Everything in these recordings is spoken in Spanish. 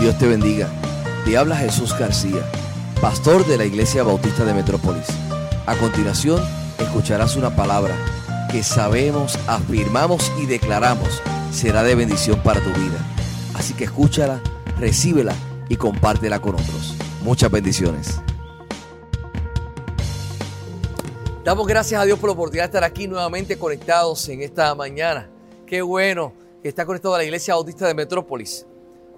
Dios te bendiga. Te habla Jesús García, pastor de la Iglesia Bautista de Metrópolis. A continuación, escucharás una palabra que sabemos, afirmamos y declaramos será de bendición para tu vida. Así que escúchala, recíbela y compártela con otros. Muchas bendiciones. Damos gracias a Dios por la oportunidad de estar aquí nuevamente conectados en esta mañana. Qué bueno que está conectado a la Iglesia Bautista de Metrópolis.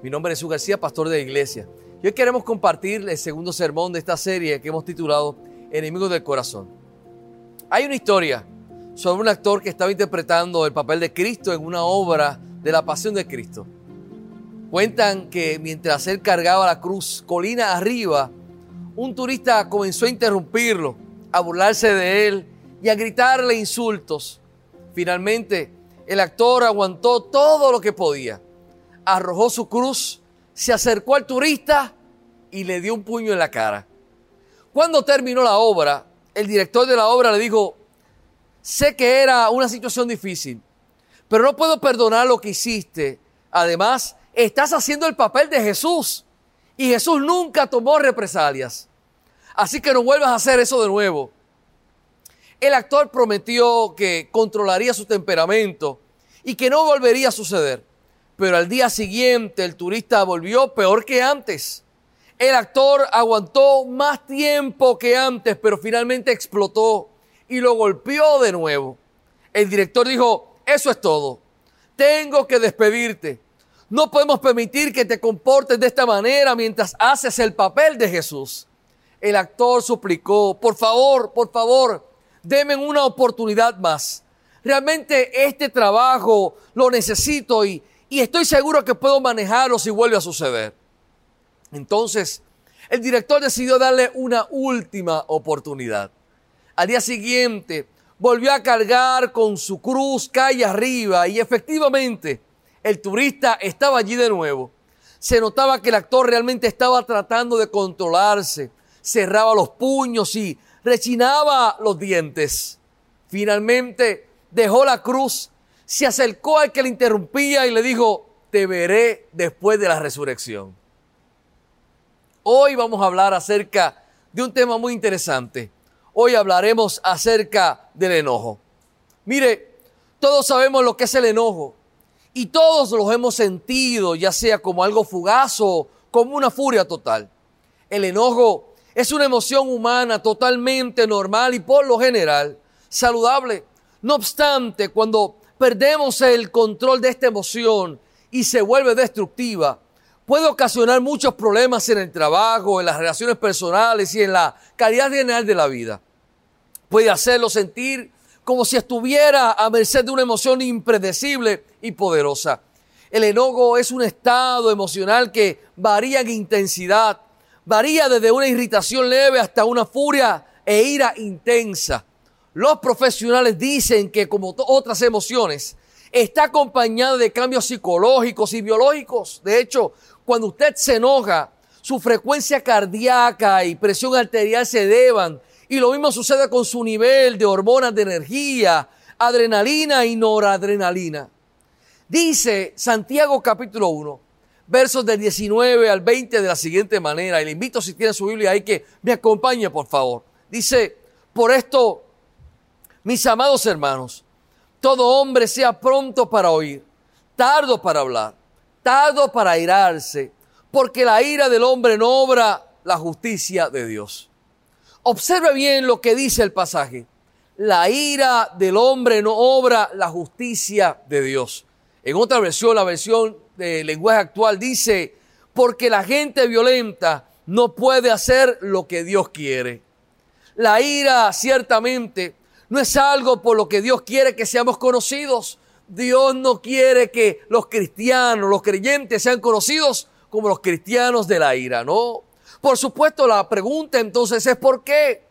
Mi nombre es Jesús García, pastor de la iglesia. Y hoy queremos compartir el segundo sermón de esta serie que hemos titulado Enemigos del Corazón. Hay una historia sobre un actor que estaba interpretando el papel de Cristo en una obra de la Pasión de Cristo. Cuentan que mientras él cargaba la cruz colina arriba, un turista comenzó a interrumpirlo, a burlarse de él y a gritarle insultos. Finalmente, el actor aguantó todo lo que podía arrojó su cruz, se acercó al turista y le dio un puño en la cara. Cuando terminó la obra, el director de la obra le dijo, sé que era una situación difícil, pero no puedo perdonar lo que hiciste. Además, estás haciendo el papel de Jesús y Jesús nunca tomó represalias. Así que no vuelvas a hacer eso de nuevo. El actor prometió que controlaría su temperamento y que no volvería a suceder pero al día siguiente el turista volvió peor que antes. El actor aguantó más tiempo que antes, pero finalmente explotó y lo golpeó de nuevo. El director dijo, eso es todo. Tengo que despedirte. No podemos permitir que te comportes de esta manera mientras haces el papel de Jesús. El actor suplicó, por favor, por favor, denme una oportunidad más. Realmente este trabajo lo necesito y, y estoy seguro que puedo manejarlo si vuelve a suceder. Entonces, el director decidió darle una última oportunidad. Al día siguiente, volvió a cargar con su cruz calle arriba y efectivamente el turista estaba allí de nuevo. Se notaba que el actor realmente estaba tratando de controlarse, cerraba los puños y rechinaba los dientes. Finalmente dejó la cruz se acercó al que le interrumpía y le dijo, te veré después de la resurrección. Hoy vamos a hablar acerca de un tema muy interesante. Hoy hablaremos acerca del enojo. Mire, todos sabemos lo que es el enojo y todos los hemos sentido, ya sea como algo fugaz o como una furia total. El enojo es una emoción humana totalmente normal y por lo general saludable. No obstante, cuando perdemos el control de esta emoción y se vuelve destructiva, puede ocasionar muchos problemas en el trabajo, en las relaciones personales y en la calidad general de la vida. Puede hacerlo sentir como si estuviera a merced de una emoción impredecible y poderosa. El enojo es un estado emocional que varía en intensidad, varía desde una irritación leve hasta una furia e ira intensa. Los profesionales dicen que como otras emociones, está acompañada de cambios psicológicos y biológicos. De hecho, cuando usted se enoja, su frecuencia cardíaca y presión arterial se elevan. Y lo mismo sucede con su nivel de hormonas de energía, adrenalina y noradrenalina. Dice Santiago capítulo 1, versos del 19 al 20 de la siguiente manera. Y le invito si tiene su Biblia ahí que me acompañe, por favor. Dice, por esto mis amados hermanos, todo hombre sea pronto para oír, tardo para hablar, tardo para irarse, porque la ira del hombre no obra la justicia de Dios. Observe bien lo que dice el pasaje. La ira del hombre no obra la justicia de Dios. En otra versión, la versión de lenguaje actual dice, porque la gente violenta no puede hacer lo que Dios quiere. La ira ciertamente no es algo por lo que Dios quiere que seamos conocidos. Dios no quiere que los cristianos, los creyentes sean conocidos como los cristianos de la ira, ¿no? Por supuesto, la pregunta entonces es ¿por qué?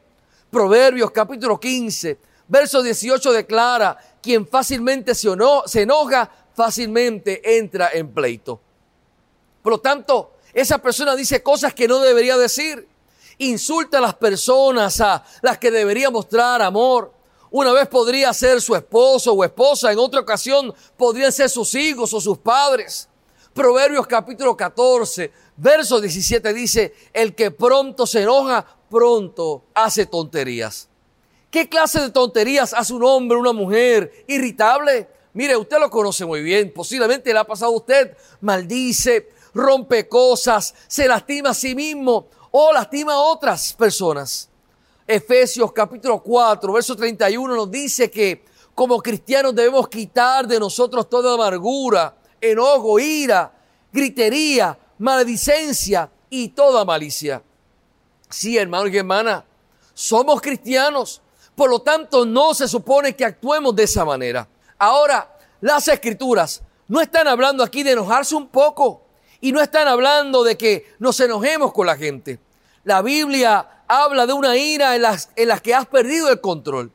Proverbios capítulo 15, verso 18 declara, quien fácilmente se, se enoja, fácilmente entra en pleito. Por lo tanto, esa persona dice cosas que no debería decir. Insulta a las personas a las que debería mostrar amor. Una vez podría ser su esposo o esposa, en otra ocasión podrían ser sus hijos o sus padres. Proverbios capítulo 14, verso 17 dice, el que pronto se enoja, pronto hace tonterías. ¿Qué clase de tonterías hace un hombre, una mujer irritable? Mire, usted lo conoce muy bien, posiblemente le ha pasado a usted, maldice, rompe cosas, se lastima a sí mismo o lastima a otras personas. Efesios capítulo 4, verso 31 nos dice que como cristianos debemos quitar de nosotros toda amargura, enojo, ira, gritería, maledicencia y toda malicia. Sí, hermano y hermana, somos cristianos, por lo tanto no se supone que actuemos de esa manera. Ahora, las escrituras no están hablando aquí de enojarse un poco y no están hablando de que nos enojemos con la gente. La Biblia habla de una ira en las, que has perdido el control.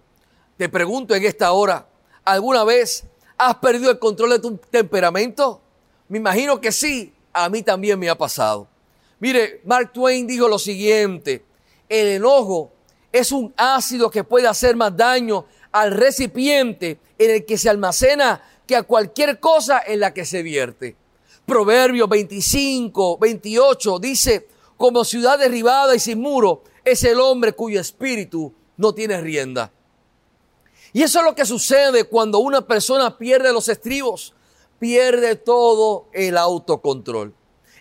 Te pregunto en esta hora, ¿alguna vez has perdido el control de tu temperamento? Me imagino que sí, a mí también me ha pasado. Mire, Mark Twain dijo lo siguiente, el enojo es un ácido que puede hacer más daño al recipiente en el que se almacena que a cualquier cosa en la que se vierte. Proverbios 25, 28 dice, como ciudad derribada y sin muro es el hombre cuyo espíritu no tiene rienda. Y eso es lo que sucede cuando una persona pierde los estribos, pierde todo el autocontrol.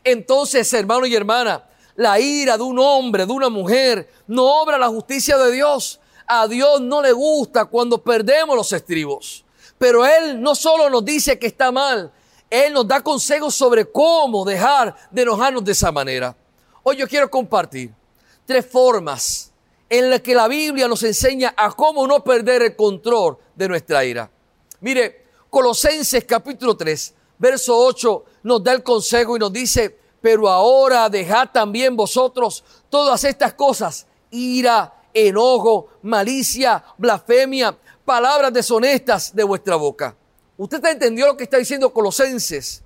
Entonces, hermano y hermana, la ira de un hombre, de una mujer, no obra la justicia de Dios. A Dios no le gusta cuando perdemos los estribos. Pero Él no solo nos dice que está mal, Él nos da consejos sobre cómo dejar de enojarnos de esa manera. Hoy yo quiero compartir tres formas en la que la Biblia nos enseña a cómo no perder el control de nuestra ira. Mire, Colosenses capítulo 3, verso 8 nos da el consejo y nos dice, pero ahora dejad también vosotros todas estas cosas, ira, enojo, malicia, blasfemia, palabras deshonestas de vuestra boca. ¿Usted entendió lo que está diciendo Colosenses?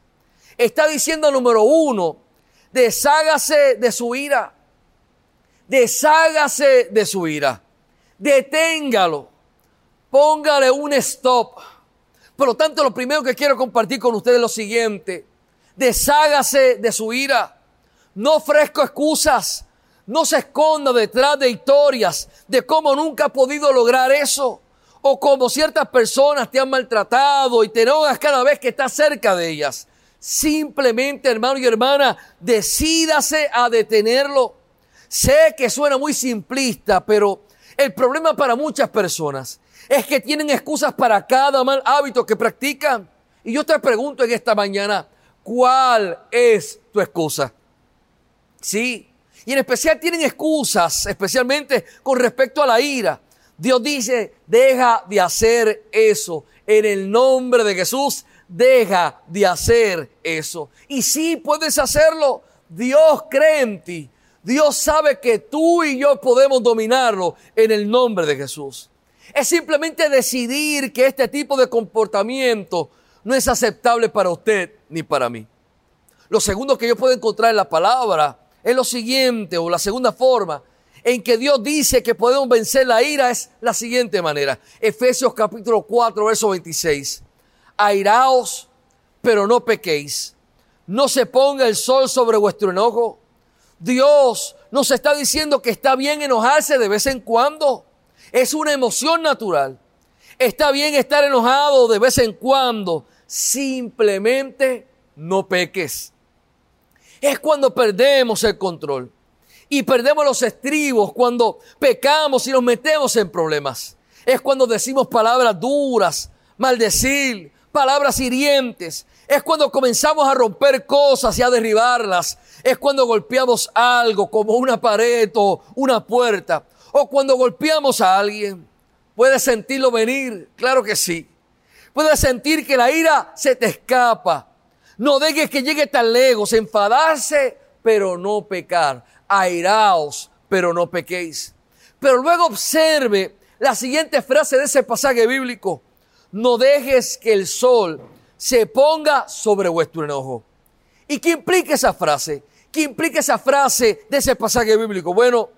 Está diciendo número uno, deshágase de su ira deshágase de su ira, deténgalo, póngale un stop. Por lo tanto, lo primero que quiero compartir con ustedes es lo siguiente, deshágase de su ira, no ofrezco excusas, no se esconda detrás de historias de cómo nunca ha podido lograr eso o cómo ciertas personas te han maltratado y te enojas cada vez que estás cerca de ellas. Simplemente, hermano y hermana, decídase a detenerlo. Sé que suena muy simplista, pero el problema para muchas personas es que tienen excusas para cada mal hábito que practican. Y yo te pregunto en esta mañana, ¿cuál es tu excusa? Sí, y en especial tienen excusas, especialmente con respecto a la ira. Dios dice, deja de hacer eso. En el nombre de Jesús, deja de hacer eso. Y sí puedes hacerlo. Dios cree en ti. Dios sabe que tú y yo podemos dominarlo en el nombre de Jesús. Es simplemente decidir que este tipo de comportamiento no es aceptable para usted ni para mí. Lo segundo que yo puedo encontrar en la palabra es lo siguiente, o la segunda forma en que Dios dice que podemos vencer la ira es la siguiente manera. Efesios capítulo 4, verso 26. Airaos, pero no pequéis. No se ponga el sol sobre vuestro enojo Dios nos está diciendo que está bien enojarse de vez en cuando. Es una emoción natural. Está bien estar enojado de vez en cuando. Simplemente no peques. Es cuando perdemos el control. Y perdemos los estribos cuando pecamos y nos metemos en problemas. Es cuando decimos palabras duras, maldecir, palabras hirientes. Es cuando comenzamos a romper cosas y a derribarlas. Es cuando golpeamos algo como una pared o una puerta. O cuando golpeamos a alguien. ¿Puedes sentirlo venir? Claro que sí. Puedes sentir que la ira se te escapa. No dejes que llegue tan lejos. Enfadarse, pero no pecar. Airaos, pero no pequéis. Pero luego observe la siguiente frase de ese pasaje bíblico no dejes que el sol se ponga sobre vuestro enojo. ¿Y qué implica esa frase? ¿Qué implica esa frase de ese pasaje bíblico? Bueno,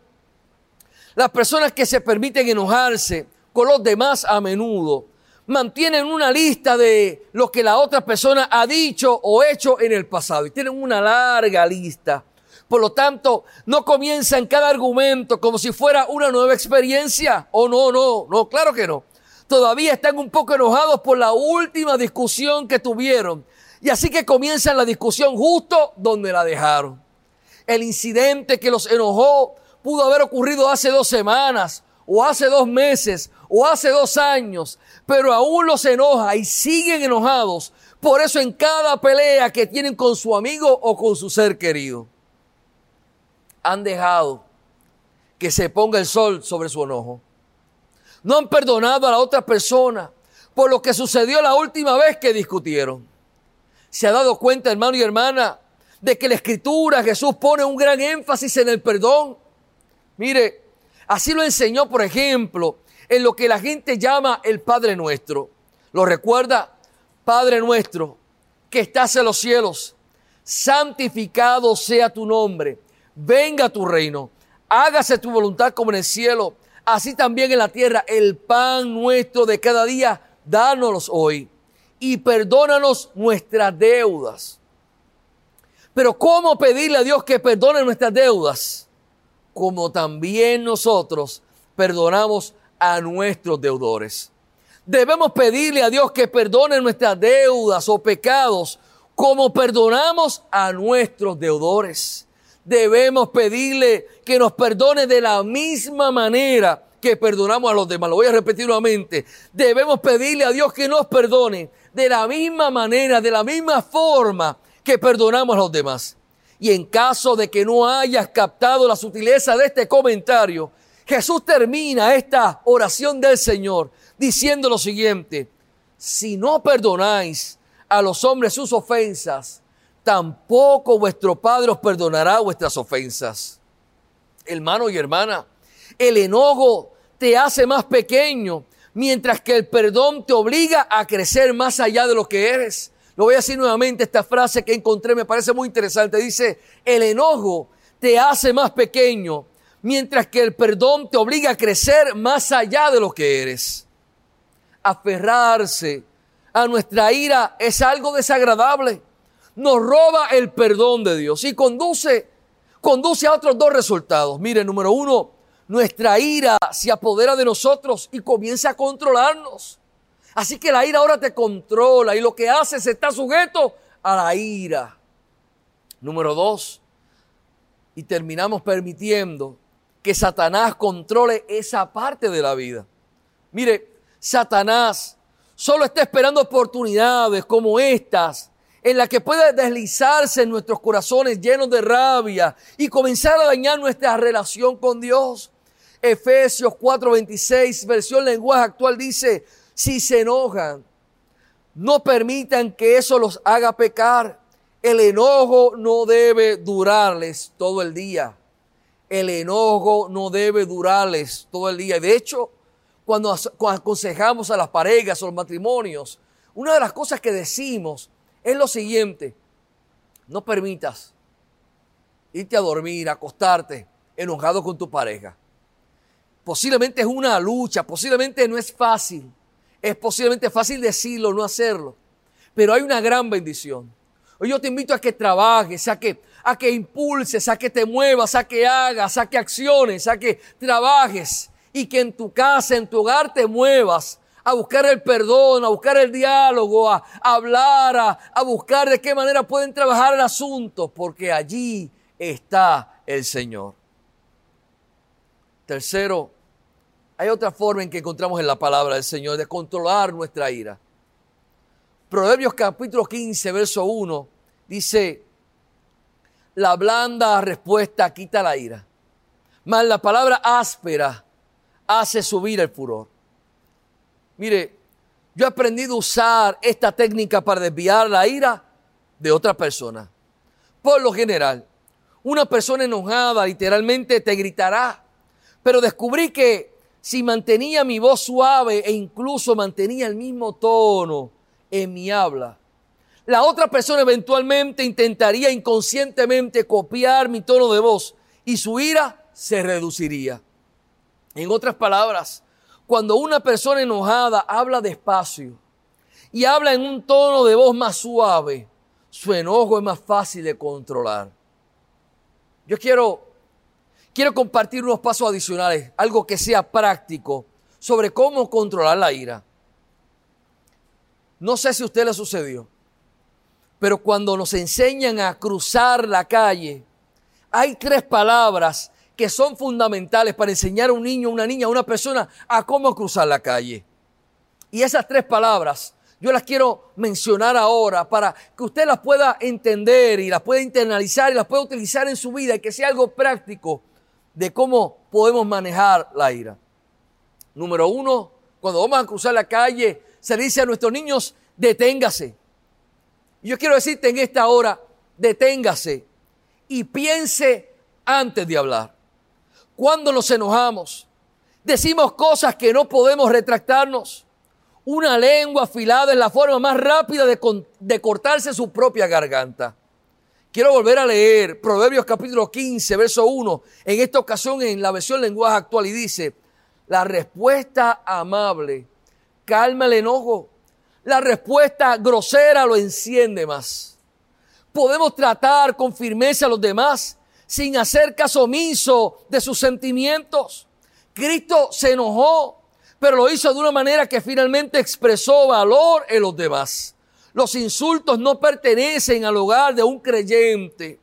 las personas que se permiten enojarse con los demás a menudo mantienen una lista de lo que la otra persona ha dicho o hecho en el pasado. Y tienen una larga lista. Por lo tanto, no comienzan cada argumento como si fuera una nueva experiencia. O oh, no, no, no, claro que no. Todavía están un poco enojados por la última discusión que tuvieron. Y así que comienzan la discusión justo donde la dejaron. El incidente que los enojó pudo haber ocurrido hace dos semanas, o hace dos meses, o hace dos años, pero aún los enoja y siguen enojados. Por eso en cada pelea que tienen con su amigo o con su ser querido, han dejado que se ponga el sol sobre su enojo. No han perdonado a la otra persona por lo que sucedió la última vez que discutieron. ¿Se ha dado cuenta, hermano y hermana, de que la escritura Jesús pone un gran énfasis en el perdón? Mire, así lo enseñó, por ejemplo, en lo que la gente llama el Padre Nuestro. ¿Lo recuerda? Padre nuestro, que estás en los cielos, santificado sea tu nombre, venga tu reino, hágase tu voluntad como en el cielo, así también en la tierra. El pan nuestro de cada día, dánoslos hoy y perdónanos nuestras deudas. Pero ¿cómo pedirle a Dios que perdone nuestras deudas? Como también nosotros perdonamos a nuestros deudores. Debemos pedirle a Dios que perdone nuestras deudas o pecados como perdonamos a nuestros deudores. Debemos pedirle que nos perdone de la misma manera que perdonamos a los demás. Lo voy a repetir nuevamente. Debemos pedirle a Dios que nos perdone de la misma manera, de la misma forma que perdonamos a los demás. Y en caso de que no hayas captado la sutileza de este comentario, Jesús termina esta oración del Señor diciendo lo siguiente, si no perdonáis a los hombres sus ofensas, tampoco vuestro Padre os perdonará vuestras ofensas. Hermano y hermana, el enojo te hace más pequeño, mientras que el perdón te obliga a crecer más allá de lo que eres. Lo voy a decir nuevamente, esta frase que encontré me parece muy interesante. Dice, el enojo te hace más pequeño, mientras que el perdón te obliga a crecer más allá de lo que eres. Aferrarse a nuestra ira es algo desagradable. Nos roba el perdón de Dios y conduce, conduce a otros dos resultados. Mire, número uno, nuestra ira se apodera de nosotros y comienza a controlarnos. Así que la ira ahora te controla y lo que haces está sujeto a la ira. Número dos, y terminamos permitiendo que Satanás controle esa parte de la vida. Mire, Satanás solo está esperando oportunidades como estas en las que puede deslizarse en nuestros corazones llenos de rabia y comenzar a dañar nuestra relación con Dios. Efesios 4:26, versión lenguaje actual dice, si se enojan, no permitan que eso los haga pecar. El enojo no debe durarles todo el día el enojo no debe durarles todo el día. De hecho, cuando aconsejamos a las parejas o los matrimonios, una de las cosas que decimos es lo siguiente, no permitas irte a dormir, acostarte enojado con tu pareja. Posiblemente es una lucha, posiblemente no es fácil, es posiblemente fácil decirlo, no hacerlo, pero hay una gran bendición. Hoy yo te invito a que trabajes, a que a que impulses, a que te muevas, a que hagas, a que acciones, a que trabajes y que en tu casa, en tu hogar te muevas a buscar el perdón, a buscar el diálogo, a, hablar, a, a buscar de qué manera pueden trabajar el asunto, porque allí está el Señor. Tercero, hay otra forma en que encontramos en la palabra del Señor de controlar nuestra ira. Proverbios capítulo 15, verso 1 dice, la blanda respuesta quita la ira, mas la palabra áspera hace subir el furor. Mire, yo he aprendido a usar esta técnica para desviar la ira de otra persona. Por lo general, una persona enojada literalmente te gritará, pero descubrí que si mantenía mi voz suave e incluso mantenía el mismo tono en mi habla, la otra persona eventualmente intentaría inconscientemente copiar mi tono de voz y su ira se reduciría. En otras palabras, cuando una persona enojada habla despacio y habla en un tono de voz más suave, su enojo es más fácil de controlar. Yo quiero, quiero compartir unos pasos adicionales, algo que sea práctico sobre cómo controlar la ira. No sé si a usted le sucedió, pero cuando nos enseñan a cruzar la calle, hay tres palabras que son fundamentales para enseñar a un niño, a una niña, a una persona a cómo cruzar la calle. Y esas tres palabras yo las quiero mencionar ahora para que usted las pueda entender y las pueda internalizar y las pueda utilizar en su vida y que sea algo práctico de cómo podemos manejar la ira. Número uno, cuando vamos a cruzar la calle, se dice a nuestros niños, deténgase. yo quiero decirte en esta hora, deténgase y piense antes de hablar. Cuando nos enojamos, decimos cosas que no podemos retractarnos. Una lengua afilada es la forma más rápida de, de, cortarse su propia garganta. Quiero volver a leer Proverbios capítulo 15, verso 1, en esta ocasión en la versión lenguaje actual y dice, la respuesta amable calma el enojo, la respuesta grosera lo enciende más. Podemos tratar con firmeza a los demás sin hacer caso omiso de sus sentimientos. Cristo se enojó pero lo hizo de una manera que finalmente expresó valor en los demás. Los insultos no pertenecen al hogar de un creyente.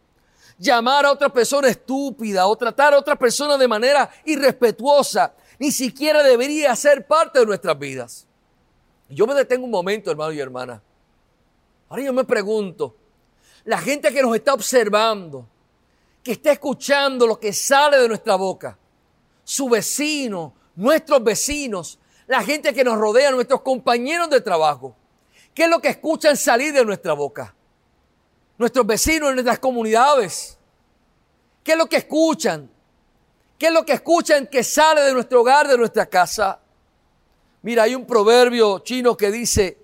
Llamar a otra persona estúpida o tratar a otra persona de manera irrespetuosa ni siquiera debería ser parte de nuestras vidas. Yo me detengo un momento, hermano y hermana. Ahora yo me pregunto, la gente que nos está observando, que está escuchando lo que sale de nuestra boca, su vecino, nuestros vecinos, la gente que nos rodea, nuestros compañeros de trabajo. ¿Qué es lo que escuchan salir de nuestra boca? Nuestros vecinos, nuestras comunidades. ¿Qué es lo que escuchan? ¿Qué es lo que escuchan que sale de nuestro hogar, de nuestra casa? Mira, hay un proverbio chino que dice,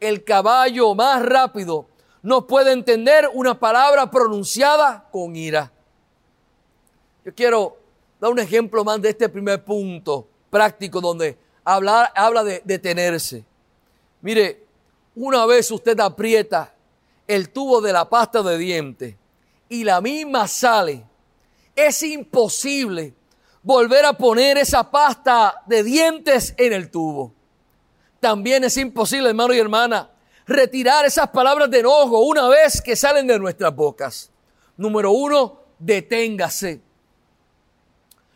el caballo más rápido no puede entender una palabra pronunciada con ira. Yo quiero dar un ejemplo más de este primer punto práctico donde habla, habla de detenerse. Mire, una vez usted aprieta el tubo de la pasta de dientes y la misma sale, es imposible volver a poner esa pasta de dientes en el tubo. También es imposible, hermano y hermana, retirar esas palabras de enojo una vez que salen de nuestras bocas. Número uno, deténgase.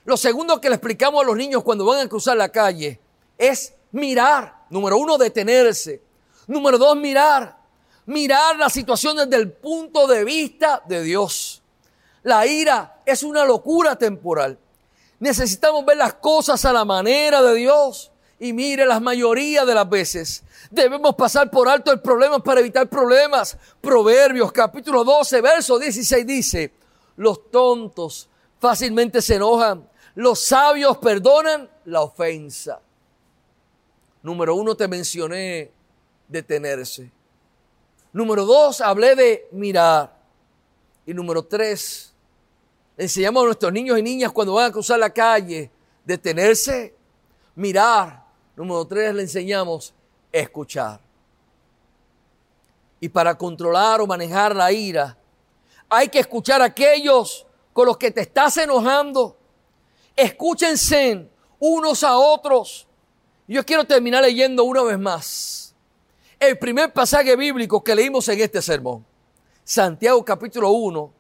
Lo segundo que le explicamos a los niños cuando van a cruzar la calle es mirar. Número uno, detenerse. Número dos, mirar. Mirar la situación desde el punto de vista de Dios. La ira es una locura temporal. Necesitamos ver las cosas a la manera de Dios. Y mire, la mayoría de las veces debemos pasar por alto el problema para evitar problemas. Proverbios capítulo 12, verso 16 dice, los tontos fácilmente se enojan, los sabios perdonan la ofensa. Número uno, te mencioné detenerse. Número dos, hablé de mirar. Y número tres, enseñamos a nuestros niños y niñas cuando van a cruzar la calle, detenerse, mirar. Número tres, le enseñamos escuchar. Y para controlar o manejar la ira, hay que escuchar a aquellos con los que te estás enojando Escúchense unos a otros. Yo quiero terminar leyendo una vez más el primer pasaje bíblico que leímos en este sermón. Santiago capítulo 1,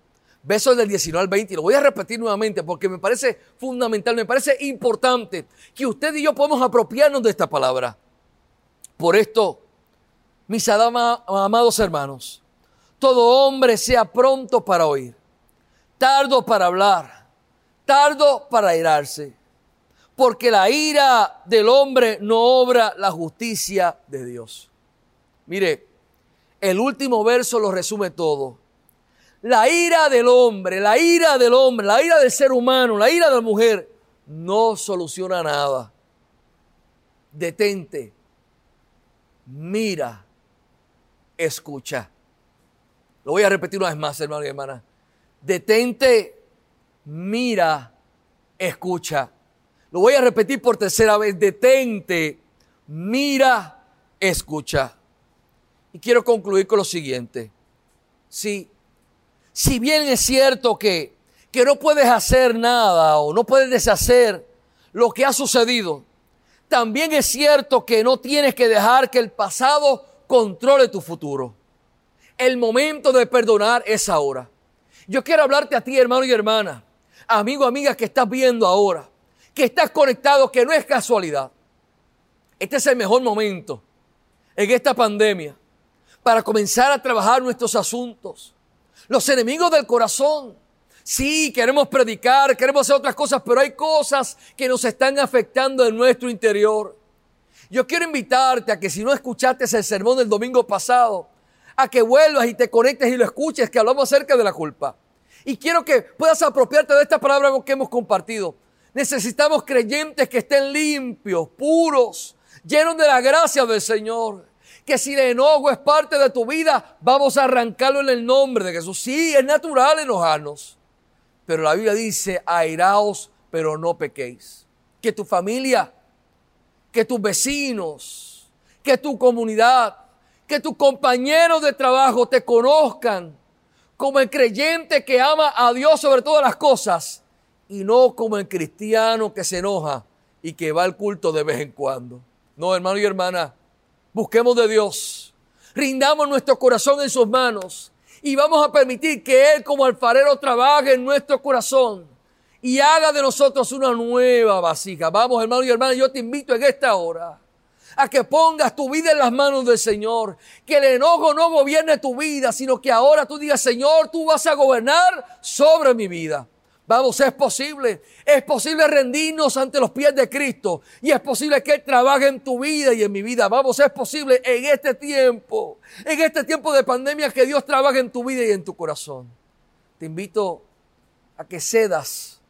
versos del 19 al 20. Y lo voy a repetir nuevamente porque me parece fundamental, me parece importante que usted y yo podamos apropiarnos de esta palabra. Por esto, mis amados hermanos, todo hombre sea pronto para oír, tardo para hablar tardo para irarse, porque la ira del hombre no obra la justicia de Dios. Mire, el último verso lo resume todo. La ira del hombre, la ira del hombre, la ira del ser humano, la ira de la mujer, no soluciona nada. Detente, mira, escucha. Lo voy a repetir una vez más, hermano y hermana. Detente, mira, escucha. Lo voy a repetir por tercera vez. Detente, mira, escucha. Y quiero concluir con lo siguiente. Sí, si bien es cierto que, que no puedes hacer nada o no puedes deshacer lo que ha sucedido, también es cierto que no tienes que dejar que el pasado controle tu futuro. El momento de perdonar es ahora. Yo quiero hablarte a ti, hermano y hermana, amigo, amiga que estás viendo ahora, que estás conectado, que no es casualidad. Este es el mejor momento en esta pandemia para comenzar a trabajar nuestros asuntos. Los enemigos del corazón. Sí, queremos predicar, queremos hacer otras cosas, pero hay cosas que nos están afectando en nuestro interior. Yo quiero invitarte a que si no escuchaste el sermón del domingo pasado, a que vuelvas y te conectes y lo escuches, que hablamos acerca de la culpa. Y quiero que puedas apropiarte de esta palabra que hemos compartido. Necesitamos creyentes que estén limpios, puros, llenos de la gracia del Señor que si el enojo es parte de tu vida, vamos a arrancarlo en el nombre de Jesús. Sí, es natural enojarnos, pero la Biblia dice, airaos, pero no pequéis. Que tu familia, que tus vecinos, que tu comunidad, que tus compañeros de trabajo te conozcan como el creyente que ama a Dios sobre todas las cosas y no como el cristiano que se enoja y que va al culto de vez en cuando. No, hermano y hermana, Busquemos de Dios. Rindamos nuestro corazón en sus manos. Y vamos a permitir que Él como alfarero trabaje en nuestro corazón. Y haga de nosotros una nueva vasija. Vamos, hermano y hermana, yo te invito en esta hora a que pongas tu vida en las manos del Señor. Que el enojo no gobierne tu vida, sino que ahora tú digas, Señor, tú vas a gobernar sobre mi vida. Vamos, es posible. Es posible rendirnos ante los pies de Cristo. Y es posible que Él trabaje en tu vida y en mi vida. Vamos, es posible en este tiempo, en este tiempo de pandemia, que Dios trabaje en tu vida y en tu corazón. Te invito a que cedas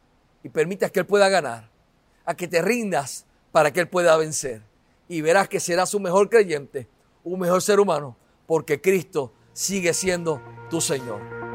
y permitas que Él pueda ganar. A que te rindas para que Él pueda vencer. Y verás que serás un mejor creyente, un mejor ser humano, porque Cristo sigue siendo tu Señor.